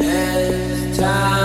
It's time.